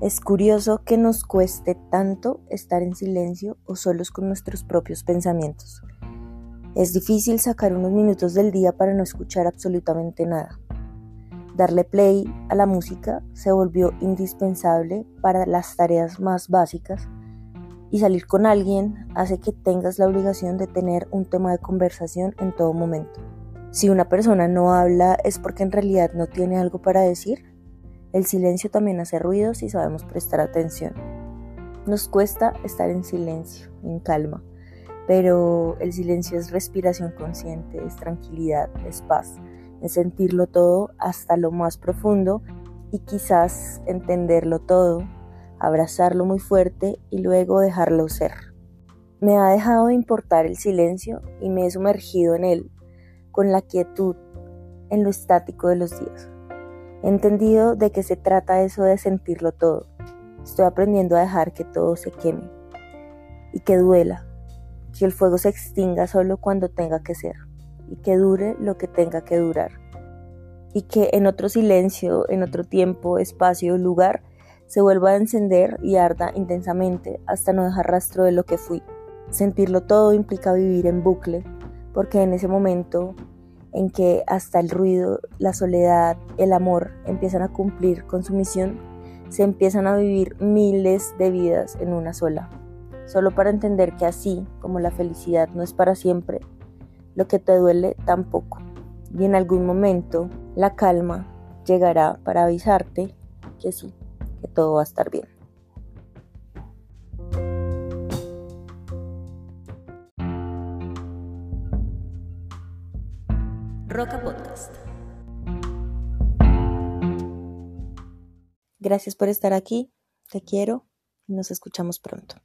Es curioso que nos cueste tanto estar en silencio o solos con nuestros propios pensamientos. Es difícil sacar unos minutos del día para no escuchar absolutamente nada. Darle play a la música se volvió indispensable para las tareas más básicas y salir con alguien hace que tengas la obligación de tener un tema de conversación en todo momento. Si una persona no habla es porque en realidad no tiene algo para decir el silencio también hace ruido si sabemos prestar atención. Nos cuesta estar en silencio, en calma, pero el silencio es respiración consciente, es tranquilidad, es paz, es sentirlo todo hasta lo más profundo y quizás entenderlo todo, abrazarlo muy fuerte y luego dejarlo ser. Me ha dejado de importar el silencio y me he sumergido en él con la quietud, en lo estático de los días. He entendido de qué se trata eso de sentirlo todo. Estoy aprendiendo a dejar que todo se queme y que duela, que el fuego se extinga solo cuando tenga que ser y que dure lo que tenga que durar y que en otro silencio, en otro tiempo, espacio, lugar, se vuelva a encender y arda intensamente hasta no dejar rastro de lo que fui. Sentirlo todo implica vivir en bucle, porque en ese momento en que hasta el ruido, la soledad, el amor empiezan a cumplir con su misión, se empiezan a vivir miles de vidas en una sola. Solo para entender que así como la felicidad no es para siempre, lo que te duele tampoco. Y en algún momento la calma llegará para avisarte que sí, que todo va a estar bien. Roca Podcast. Gracias por estar aquí, te quiero y nos escuchamos pronto.